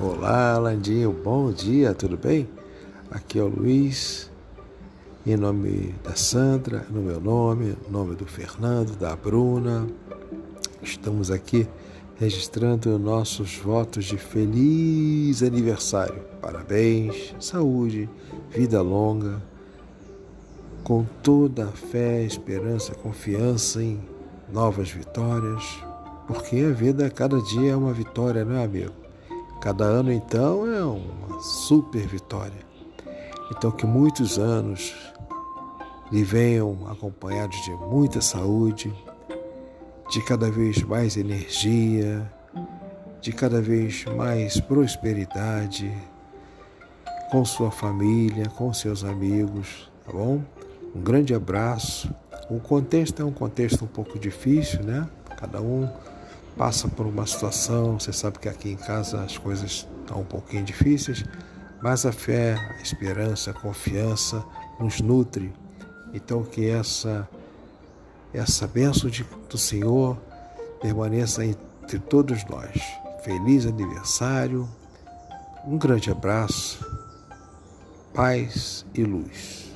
Olá, Landinho, bom dia, tudo bem? Aqui é o Luiz, em nome da Sandra, no meu nome, no nome do Fernando, da Bruna. Estamos aqui registrando nossos votos de feliz aniversário. Parabéns, saúde, vida longa, com toda a fé, esperança, confiança em novas vitórias, porque a vida cada dia é uma vitória, não é, amigo? Cada ano, então, é uma super vitória. Então, que muitos anos lhe venham acompanhados de muita saúde, de cada vez mais energia, de cada vez mais prosperidade com sua família, com seus amigos, tá bom? Um grande abraço. O contexto é um contexto um pouco difícil, né? Cada um passa por uma situação, você sabe que aqui em casa as coisas estão um pouquinho difíceis, mas a fé, a esperança, a confiança nos nutre. Então que essa essa bênção de, do Senhor permaneça entre todos nós. Feliz aniversário, um grande abraço, paz e luz.